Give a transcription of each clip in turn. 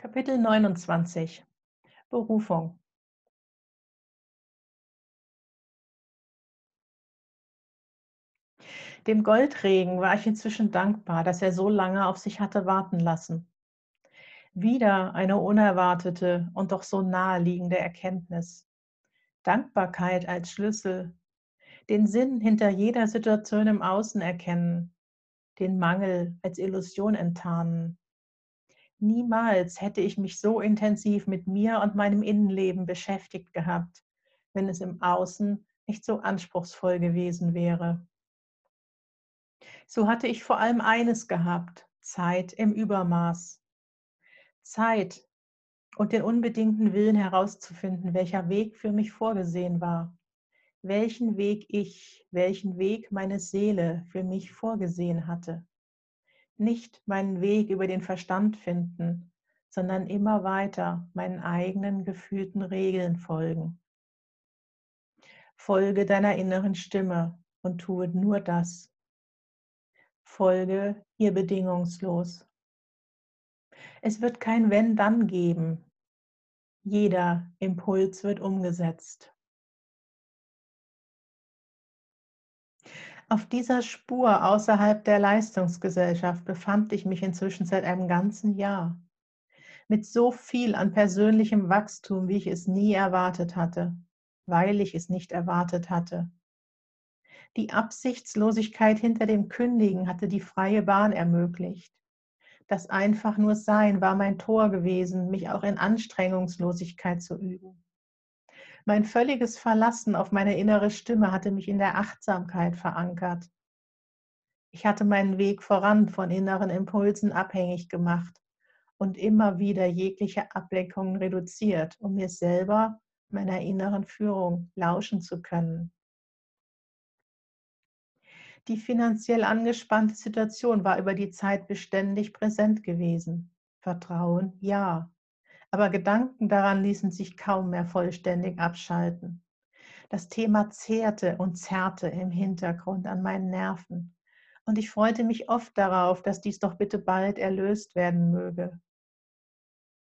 Kapitel 29 Berufung. Dem Goldregen war ich inzwischen dankbar, dass er so lange auf sich hatte warten lassen. Wieder eine unerwartete und doch so naheliegende Erkenntnis. Dankbarkeit als Schlüssel, den Sinn hinter jeder Situation im Außen erkennen, den Mangel als Illusion enttarnen, Niemals hätte ich mich so intensiv mit mir und meinem Innenleben beschäftigt gehabt, wenn es im Außen nicht so anspruchsvoll gewesen wäre. So hatte ich vor allem eines gehabt, Zeit im Übermaß. Zeit und den unbedingten Willen herauszufinden, welcher Weg für mich vorgesehen war, welchen Weg ich, welchen Weg meine Seele für mich vorgesehen hatte nicht meinen Weg über den Verstand finden, sondern immer weiter meinen eigenen gefühlten Regeln folgen. Folge deiner inneren Stimme und tue nur das. Folge ihr bedingungslos. Es wird kein Wenn-Dann geben. Jeder Impuls wird umgesetzt. Auf dieser Spur außerhalb der Leistungsgesellschaft befand ich mich inzwischen seit einem ganzen Jahr. Mit so viel an persönlichem Wachstum, wie ich es nie erwartet hatte, weil ich es nicht erwartet hatte. Die Absichtslosigkeit hinter dem Kündigen hatte die freie Bahn ermöglicht. Das einfach nur Sein war mein Tor gewesen, mich auch in Anstrengungslosigkeit zu üben. Mein völliges Verlassen auf meine innere Stimme hatte mich in der Achtsamkeit verankert. Ich hatte meinen Weg voran von inneren Impulsen abhängig gemacht und immer wieder jegliche Ablenkungen reduziert, um mir selber, meiner inneren Führung, lauschen zu können. Die finanziell angespannte Situation war über die Zeit beständig präsent gewesen. Vertrauen, ja aber Gedanken daran ließen sich kaum mehr vollständig abschalten. Das Thema zehrte und zerrte im Hintergrund an meinen Nerven. Und ich freute mich oft darauf, dass dies doch bitte bald erlöst werden möge.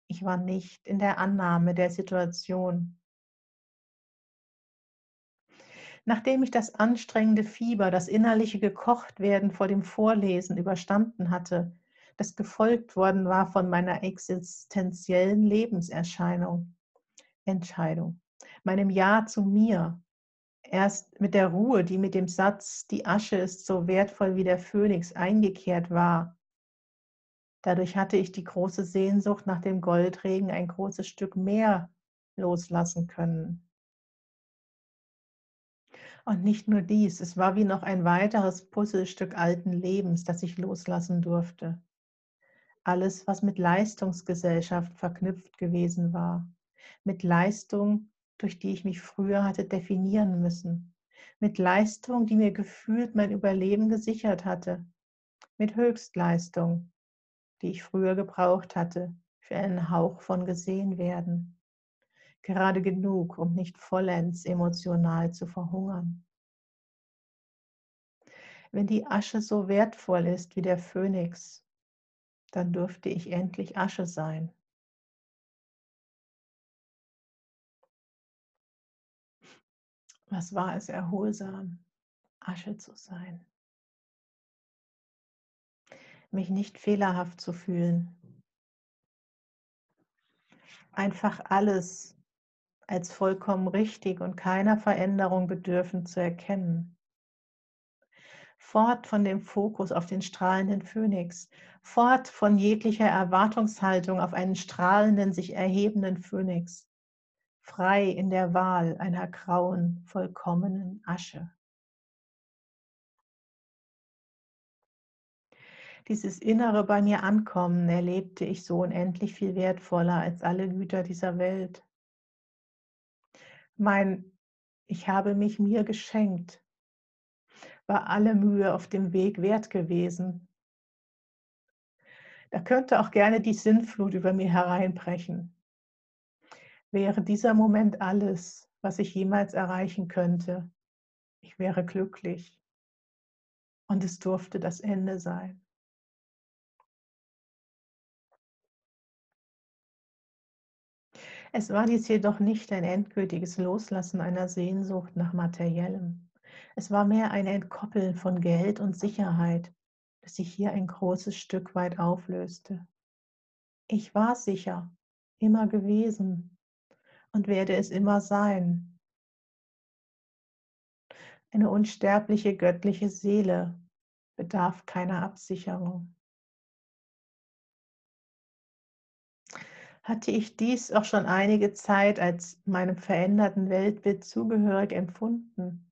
Ich war nicht in der Annahme der Situation. Nachdem ich das anstrengende Fieber, das innerliche Gekochtwerden vor dem Vorlesen überstanden hatte, das gefolgt worden war von meiner existenziellen Lebenserscheinung, Entscheidung, meinem Ja zu mir. Erst mit der Ruhe, die mit dem Satz, die Asche ist so wertvoll wie der Phönix eingekehrt war. Dadurch hatte ich die große Sehnsucht nach dem Goldregen ein großes Stück mehr loslassen können. Und nicht nur dies, es war wie noch ein weiteres Puzzlestück alten Lebens, das ich loslassen durfte alles, was mit Leistungsgesellschaft verknüpft gewesen war, mit Leistung, durch die ich mich früher hatte definieren müssen, mit Leistung, die mir gefühlt mein Überleben gesichert hatte, mit Höchstleistung, die ich früher gebraucht hatte für einen Hauch von gesehen werden, gerade genug, um nicht vollends emotional zu verhungern. Wenn die Asche so wertvoll ist wie der Phönix, dann dürfte ich endlich Asche sein. Was war es erholsam, Asche zu sein? Mich nicht fehlerhaft zu fühlen. Einfach alles als vollkommen richtig und keiner Veränderung bedürfend zu erkennen fort von dem Fokus auf den strahlenden Phönix, fort von jeglicher Erwartungshaltung auf einen strahlenden, sich erhebenden Phönix, frei in der Wahl einer grauen, vollkommenen Asche. Dieses innere bei mir ankommen erlebte ich so unendlich viel wertvoller als alle Güter dieser Welt. Mein Ich habe mich mir geschenkt war alle Mühe auf dem Weg wert gewesen. Da könnte auch gerne die Sinnflut über mir hereinbrechen. Wäre dieser Moment alles, was ich jemals erreichen könnte, ich wäre glücklich. Und es durfte das Ende sein. Es war dies jedoch nicht ein endgültiges Loslassen einer Sehnsucht nach Materiellem. Es war mehr ein Entkoppeln von Geld und Sicherheit, das sich hier ein großes Stück weit auflöste. Ich war sicher, immer gewesen und werde es immer sein. Eine unsterbliche göttliche Seele bedarf keiner Absicherung. hatte ich dies auch schon einige Zeit als meinem veränderten Weltbild zugehörig empfunden.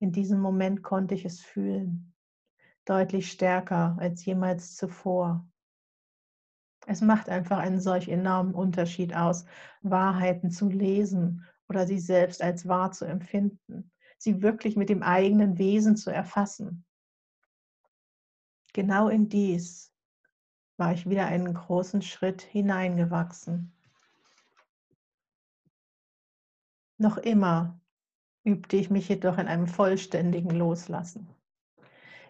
In diesem Moment konnte ich es fühlen, deutlich stärker als jemals zuvor. Es macht einfach einen solch enormen Unterschied aus, Wahrheiten zu lesen oder sie selbst als wahr zu empfinden, sie wirklich mit dem eigenen Wesen zu erfassen. Genau in dies war ich wieder einen großen Schritt hineingewachsen. Noch immer übte ich mich jedoch in einem vollständigen Loslassen.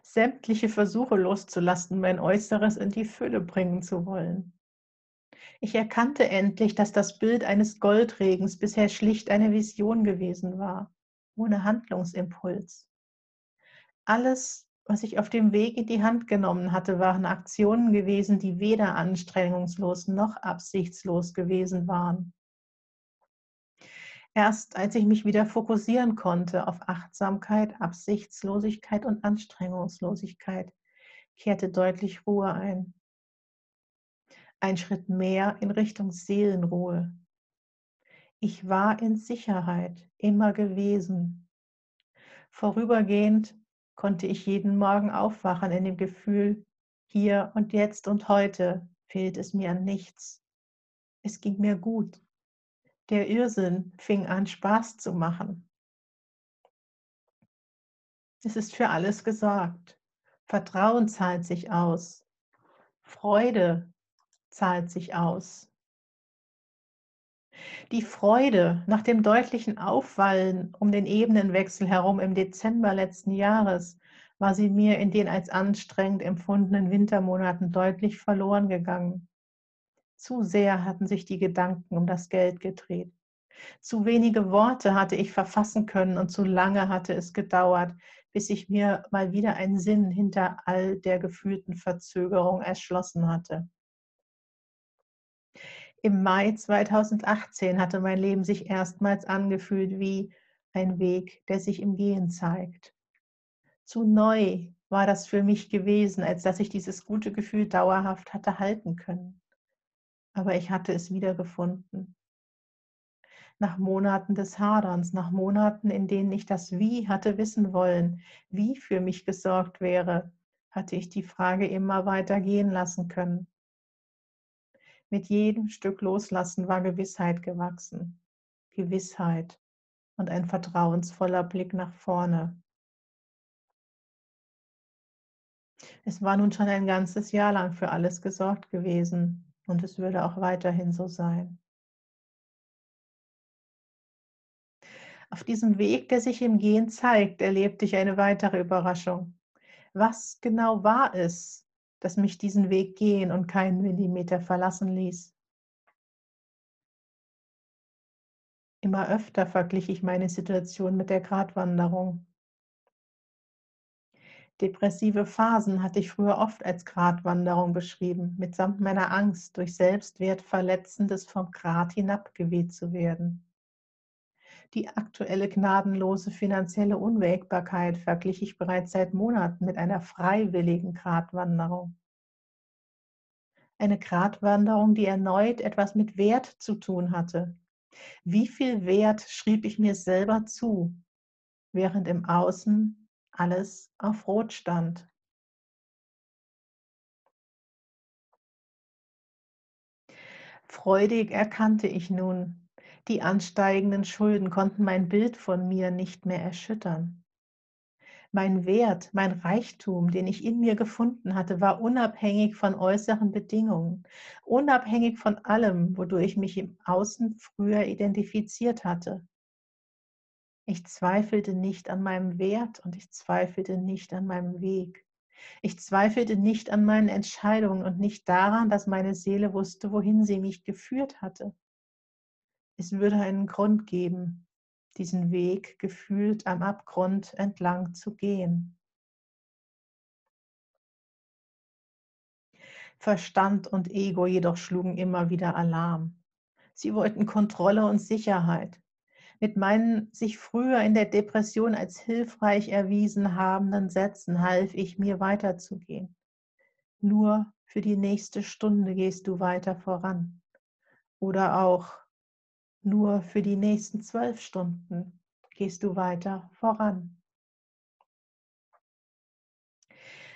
Sämtliche Versuche loszulassen, mein Äußeres in die Fülle bringen zu wollen. Ich erkannte endlich, dass das Bild eines Goldregens bisher schlicht eine Vision gewesen war, ohne Handlungsimpuls. Alles was ich auf dem Weg in die Hand genommen hatte, waren Aktionen gewesen, die weder anstrengungslos noch absichtslos gewesen waren. Erst als ich mich wieder fokussieren konnte auf Achtsamkeit, Absichtslosigkeit und Anstrengungslosigkeit, kehrte deutlich Ruhe ein. Ein Schritt mehr in Richtung Seelenruhe. Ich war in Sicherheit, immer gewesen. Vorübergehend konnte ich jeden Morgen aufwachen in dem Gefühl, hier und jetzt und heute fehlt es mir an nichts. Es ging mir gut. Der Irrsinn fing an Spaß zu machen. Es ist für alles gesorgt. Vertrauen zahlt sich aus. Freude zahlt sich aus. Die Freude nach dem deutlichen Aufwallen um den Ebenenwechsel herum im Dezember letzten Jahres war sie mir in den als anstrengend empfundenen Wintermonaten deutlich verloren gegangen. Zu sehr hatten sich die Gedanken um das Geld gedreht. Zu wenige Worte hatte ich verfassen können und zu lange hatte es gedauert, bis ich mir mal wieder einen Sinn hinter all der gefühlten Verzögerung erschlossen hatte. Im Mai 2018 hatte mein Leben sich erstmals angefühlt wie ein Weg, der sich im Gehen zeigt. Zu neu war das für mich gewesen, als dass ich dieses gute Gefühl dauerhaft hatte halten können. Aber ich hatte es wiedergefunden. Nach Monaten des Haderns, nach Monaten, in denen ich das Wie hatte wissen wollen, wie für mich gesorgt wäre, hatte ich die Frage immer weiter gehen lassen können. Mit jedem Stück Loslassen war Gewissheit gewachsen. Gewissheit und ein vertrauensvoller Blick nach vorne. Es war nun schon ein ganzes Jahr lang für alles gesorgt gewesen und es würde auch weiterhin so sein. Auf diesem Weg, der sich im Gehen zeigt, erlebte ich eine weitere Überraschung. Was genau war es, das mich diesen Weg gehen und keinen Millimeter verlassen ließ. Immer öfter verglich ich meine Situation mit der Gratwanderung. Depressive Phasen hatte ich früher oft als Gratwanderung beschrieben, mitsamt meiner Angst, durch Selbstwertverletzendes vom Grat hinabgeweht zu werden. Die aktuelle gnadenlose finanzielle Unwägbarkeit verglich ich bereits seit Monaten mit einer freiwilligen Gratwanderung. Eine Gratwanderung, die erneut etwas mit Wert zu tun hatte. Wie viel Wert schrieb ich mir selber zu, während im Außen alles auf Rot stand? Freudig erkannte ich nun, die ansteigenden Schulden konnten mein Bild von mir nicht mehr erschüttern. Mein Wert, mein Reichtum, den ich in mir gefunden hatte, war unabhängig von äußeren Bedingungen, unabhängig von allem, wodurch ich mich im Außen früher identifiziert hatte. Ich zweifelte nicht an meinem Wert und ich zweifelte nicht an meinem Weg. Ich zweifelte nicht an meinen Entscheidungen und nicht daran, dass meine Seele wusste, wohin sie mich geführt hatte. Es würde einen Grund geben, diesen Weg gefühlt am Abgrund entlang zu gehen. Verstand und Ego jedoch schlugen immer wieder Alarm. Sie wollten Kontrolle und Sicherheit. Mit meinen sich früher in der Depression als hilfreich erwiesen habenden Sätzen half ich mir weiterzugehen. Nur für die nächste Stunde gehst du weiter voran. Oder auch nur für die nächsten zwölf Stunden gehst du weiter voran.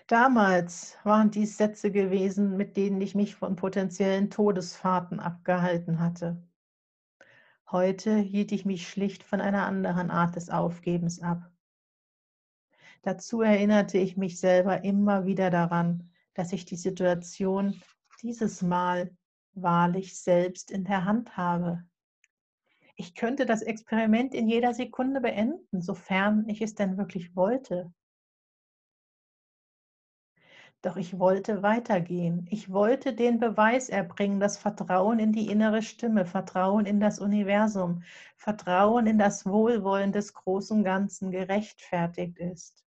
Damals waren dies Sätze gewesen, mit denen ich mich von potenziellen Todesfahrten abgehalten hatte. Heute hielt ich mich schlicht von einer anderen Art des Aufgebens ab. Dazu erinnerte ich mich selber immer wieder daran, dass ich die Situation dieses Mal wahrlich selbst in der Hand habe. Ich könnte das Experiment in jeder Sekunde beenden, sofern ich es denn wirklich wollte. Doch ich wollte weitergehen. Ich wollte den Beweis erbringen, dass Vertrauen in die innere Stimme, Vertrauen in das Universum, Vertrauen in das Wohlwollen des großen Ganzen gerechtfertigt ist.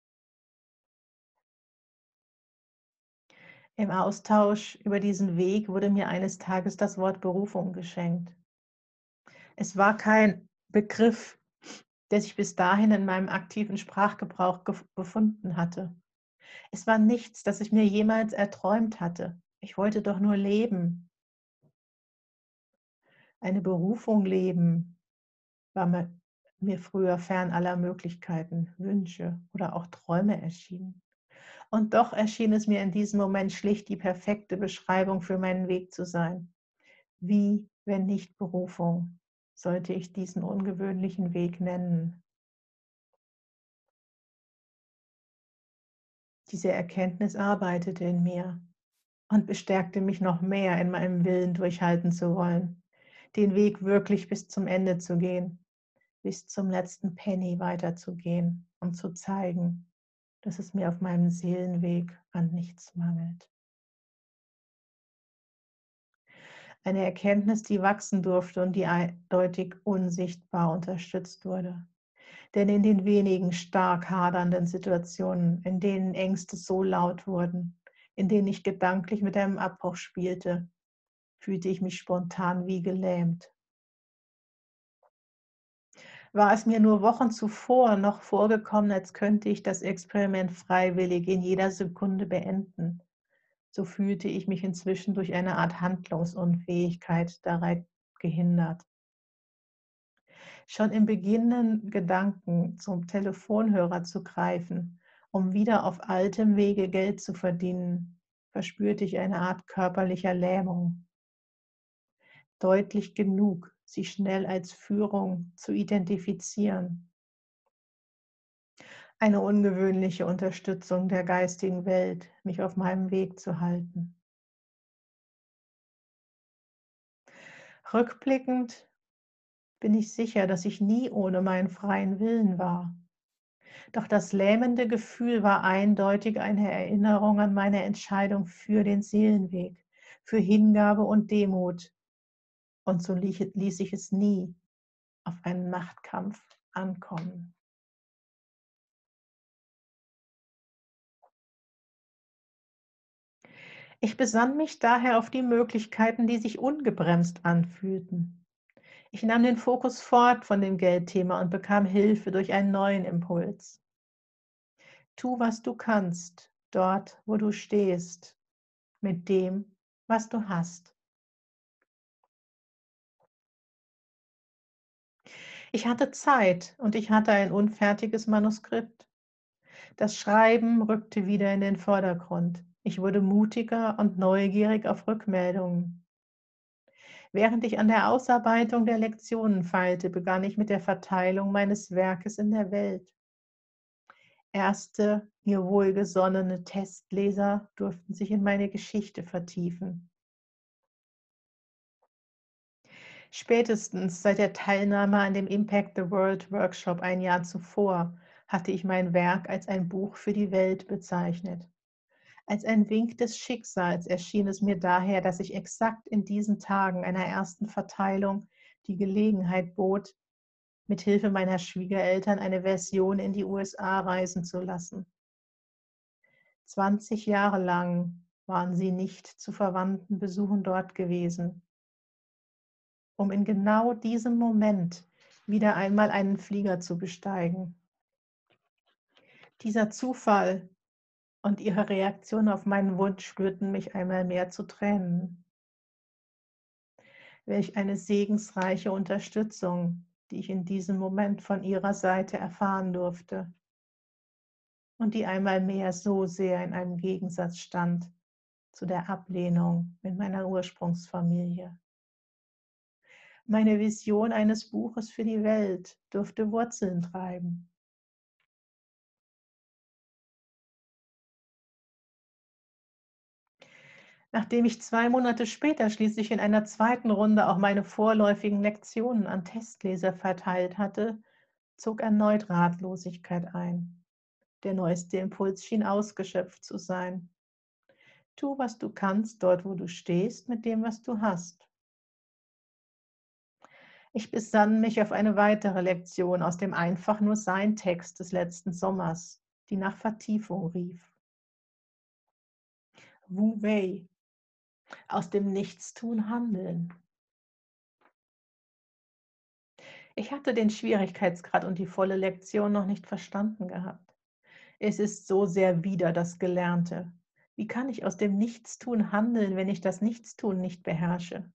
Im Austausch über diesen Weg wurde mir eines Tages das Wort Berufung geschenkt. Es war kein Begriff, der sich bis dahin in meinem aktiven Sprachgebrauch befunden hatte. Es war nichts, das ich mir jemals erträumt hatte. Ich wollte doch nur leben. Eine Berufung leben war mir, früher fern aller Möglichkeiten, Wünsche oder auch Träume erschienen. Und doch erschien es mir in diesem Moment schlicht die perfekte Beschreibung für meinen Weg zu sein. Wie, wenn nicht Berufung, sollte ich diesen ungewöhnlichen Weg nennen? Diese Erkenntnis arbeitete in mir und bestärkte mich noch mehr in meinem Willen durchhalten zu wollen, den Weg wirklich bis zum Ende zu gehen, bis zum letzten Penny weiterzugehen und zu zeigen, dass es mir auf meinem Seelenweg an nichts mangelt. Eine Erkenntnis, die wachsen durfte und die eindeutig unsichtbar unterstützt wurde. Denn in den wenigen stark hadernden Situationen, in denen Ängste so laut wurden, in denen ich gedanklich mit einem Abbruch spielte, fühlte ich mich spontan wie gelähmt. War es mir nur Wochen zuvor noch vorgekommen, als könnte ich das Experiment freiwillig in jeder Sekunde beenden, so fühlte ich mich inzwischen durch eine Art Handlungsunfähigkeit daran gehindert schon im beginnenden Gedanken zum Telefonhörer zu greifen, um wieder auf altem Wege Geld zu verdienen, verspürte ich eine Art körperlicher Lähmung. Deutlich genug, sie schnell als Führung zu identifizieren. Eine ungewöhnliche Unterstützung der geistigen Welt, mich auf meinem Weg zu halten. Rückblickend bin ich sicher, dass ich nie ohne meinen freien Willen war. Doch das lähmende Gefühl war eindeutig eine Erinnerung an meine Entscheidung für den Seelenweg, für Hingabe und Demut. Und so ließ ich es nie auf einen Machtkampf ankommen. Ich besann mich daher auf die Möglichkeiten, die sich ungebremst anfühlten. Ich nahm den Fokus fort von dem Geldthema und bekam Hilfe durch einen neuen Impuls. Tu, was du kannst, dort, wo du stehst, mit dem, was du hast. Ich hatte Zeit und ich hatte ein unfertiges Manuskript. Das Schreiben rückte wieder in den Vordergrund. Ich wurde mutiger und neugierig auf Rückmeldungen. Während ich an der Ausarbeitung der Lektionen feilte, begann ich mit der Verteilung meines Werkes in der Welt. Erste, mir wohlgesonnene Testleser durften sich in meine Geschichte vertiefen. Spätestens seit der Teilnahme an dem Impact the World Workshop ein Jahr zuvor hatte ich mein Werk als ein Buch für die Welt bezeichnet. Als ein Wink des Schicksals erschien es mir daher, dass ich exakt in diesen Tagen einer ersten Verteilung die Gelegenheit bot, mit Hilfe meiner Schwiegereltern eine Version in die USA reisen zu lassen. 20 Jahre lang waren sie nicht zu verwandten Besuchen dort gewesen, um in genau diesem Moment wieder einmal einen Flieger zu besteigen. Dieser Zufall und ihre Reaktion auf meinen Wunsch spürten mich einmal mehr zu Tränen. Welch eine segensreiche Unterstützung, die ich in diesem Moment von ihrer Seite erfahren durfte und die einmal mehr so sehr in einem Gegensatz stand zu der Ablehnung mit meiner Ursprungsfamilie. Meine Vision eines Buches für die Welt durfte Wurzeln treiben. Nachdem ich zwei Monate später schließlich in einer zweiten Runde auch meine vorläufigen Lektionen an Testleser verteilt hatte, zog erneut Ratlosigkeit ein. Der neueste Impuls schien ausgeschöpft zu sein. Tu, was du kannst, dort, wo du stehst, mit dem, was du hast. Ich besann mich auf eine weitere Lektion aus dem Einfach nur Sein Text des letzten Sommers, die nach Vertiefung rief. Wu Wei, aus dem Nichtstun handeln. Ich hatte den Schwierigkeitsgrad und die volle Lektion noch nicht verstanden gehabt. Es ist so sehr wieder das Gelernte. Wie kann ich aus dem Nichtstun handeln, wenn ich das Nichtstun nicht beherrsche?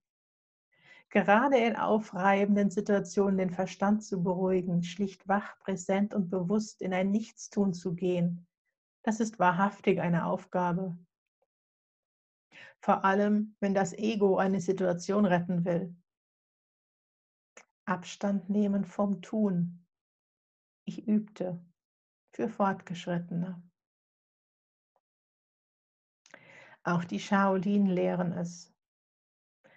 Gerade in aufreibenden Situationen den Verstand zu beruhigen, schlicht wach, präsent und bewusst in ein Nichtstun zu gehen, das ist wahrhaftig eine Aufgabe. Vor allem, wenn das Ego eine Situation retten will. Abstand nehmen vom Tun. Ich übte für Fortgeschrittene. Auch die Shaolin lehren es.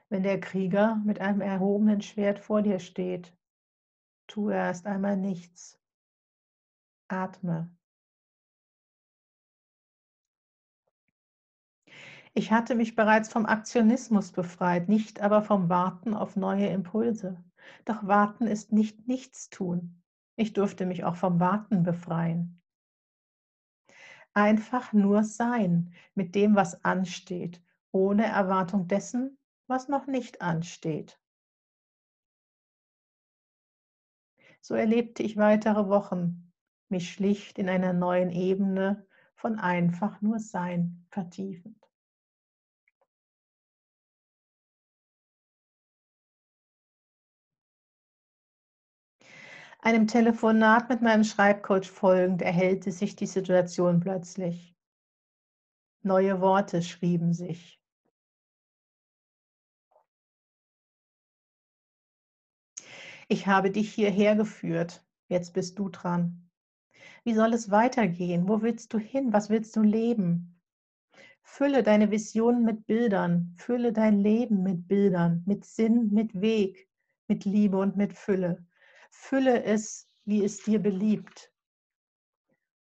Wenn der Krieger mit einem erhobenen Schwert vor dir steht, tu erst einmal nichts. Atme. Ich hatte mich bereits vom Aktionismus befreit, nicht aber vom Warten auf neue Impulse. Doch Warten ist nicht Nichtstun. Ich durfte mich auch vom Warten befreien. Einfach nur sein mit dem, was ansteht, ohne Erwartung dessen, was noch nicht ansteht. So erlebte ich weitere Wochen, mich schlicht in einer neuen Ebene von einfach nur Sein vertiefend. Einem Telefonat mit meinem Schreibcoach folgend erhellte sich die Situation plötzlich. Neue Worte schrieben sich. Ich habe dich hierher geführt, jetzt bist du dran. Wie soll es weitergehen? Wo willst du hin? Was willst du leben? Fülle deine Visionen mit Bildern, fülle dein Leben mit Bildern, mit Sinn, mit Weg, mit Liebe und mit Fülle. Fülle es, wie es dir beliebt.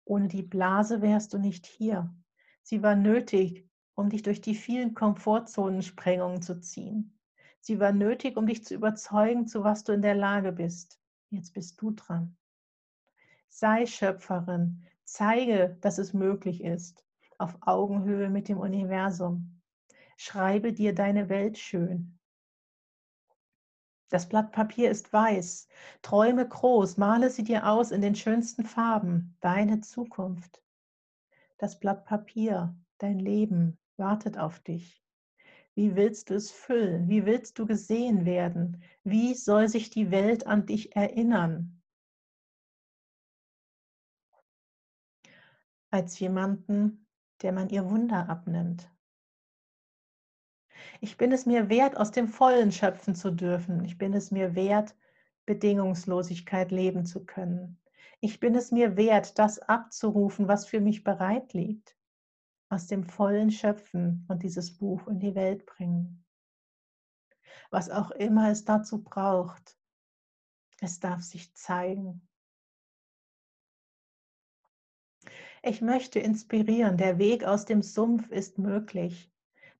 Ohne die Blase wärst du nicht hier. Sie war nötig, um dich durch die vielen Komfortzonensprengungen zu ziehen. Sie war nötig, um dich zu überzeugen, zu was du in der Lage bist. Jetzt bist du dran. Sei Schöpferin, zeige, dass es möglich ist, auf Augenhöhe mit dem Universum. Schreibe dir deine Welt schön. Das Blatt Papier ist weiß. Träume groß, male sie dir aus in den schönsten Farben. Deine Zukunft. Das Blatt Papier, dein Leben wartet auf dich. Wie willst du es füllen? Wie willst du gesehen werden? Wie soll sich die Welt an dich erinnern? Als jemanden, der man ihr Wunder abnimmt. Ich bin es mir wert, aus dem Vollen schöpfen zu dürfen. Ich bin es mir wert, Bedingungslosigkeit leben zu können. Ich bin es mir wert, das abzurufen, was für mich bereit liegt. Aus dem Vollen schöpfen und dieses Buch in die Welt bringen. Was auch immer es dazu braucht, es darf sich zeigen. Ich möchte inspirieren, der Weg aus dem Sumpf ist möglich.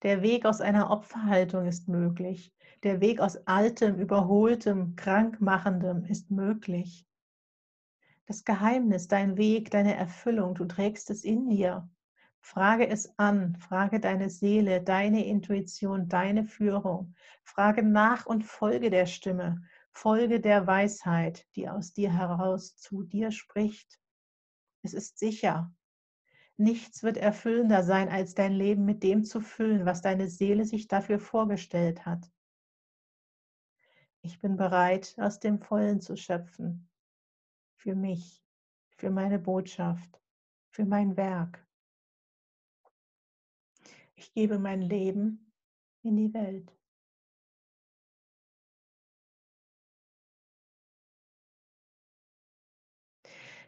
Der Weg aus einer Opferhaltung ist möglich. Der Weg aus altem, überholtem, krankmachendem ist möglich. Das Geheimnis, dein Weg, deine Erfüllung, du trägst es in dir. Frage es an, frage deine Seele, deine Intuition, deine Führung. Frage nach und folge der Stimme, folge der Weisheit, die aus dir heraus zu dir spricht. Es ist sicher. Nichts wird erfüllender sein, als dein Leben mit dem zu füllen, was deine Seele sich dafür vorgestellt hat. Ich bin bereit, aus dem Vollen zu schöpfen. Für mich, für meine Botschaft, für mein Werk. Ich gebe mein Leben in die Welt.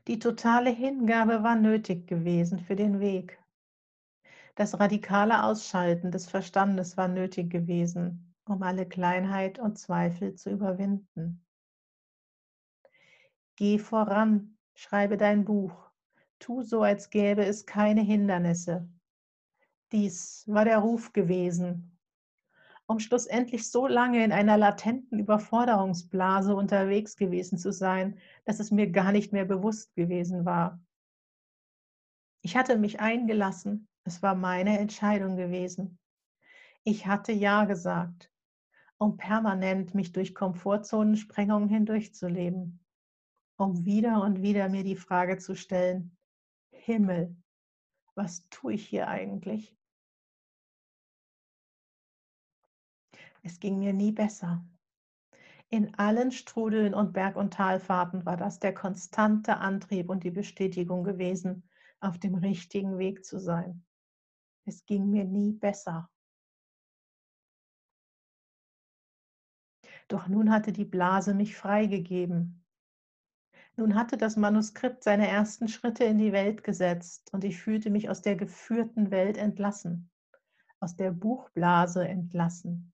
Die totale Hingabe war nötig gewesen für den Weg. Das radikale Ausschalten des Verstandes war nötig gewesen, um alle Kleinheit und Zweifel zu überwinden. Geh voran, schreibe dein Buch, tu so, als gäbe es keine Hindernisse, dies war der Ruf gewesen, um schlussendlich so lange in einer latenten Überforderungsblase unterwegs gewesen zu sein, dass es mir gar nicht mehr bewusst gewesen war. Ich hatte mich eingelassen, es war meine Entscheidung gewesen. Ich hatte Ja gesagt, um permanent mich durch Komfortzonensprengungen hindurchzuleben, um wieder und wieder mir die Frage zu stellen, Himmel, was tue ich hier eigentlich? Es ging mir nie besser. In allen Strudeln und Berg- und Talfahrten war das der konstante Antrieb und die Bestätigung gewesen, auf dem richtigen Weg zu sein. Es ging mir nie besser. Doch nun hatte die Blase mich freigegeben. Nun hatte das Manuskript seine ersten Schritte in die Welt gesetzt und ich fühlte mich aus der geführten Welt entlassen, aus der Buchblase entlassen.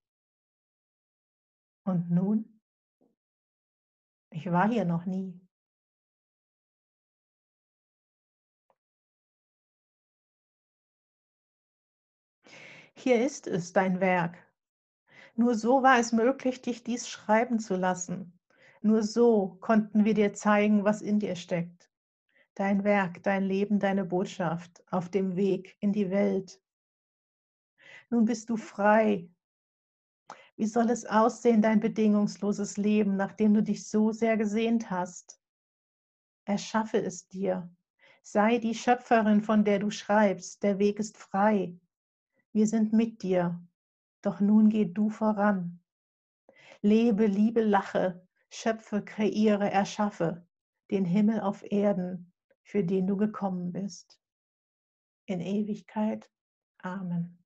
Und nun? Ich war hier noch nie. Hier ist es, dein Werk. Nur so war es möglich, dich dies schreiben zu lassen. Nur so konnten wir dir zeigen, was in dir steckt. Dein Werk, dein Leben, deine Botschaft auf dem Weg in die Welt. Nun bist du frei. Wie soll es aussehen, dein bedingungsloses Leben, nachdem du dich so sehr gesehnt hast? Erschaffe es dir. Sei die Schöpferin, von der du schreibst. Der Weg ist frei. Wir sind mit dir. Doch nun geh du voran. Lebe, liebe, lache, schöpfe, kreiere, erschaffe den Himmel auf Erden, für den du gekommen bist. In Ewigkeit. Amen.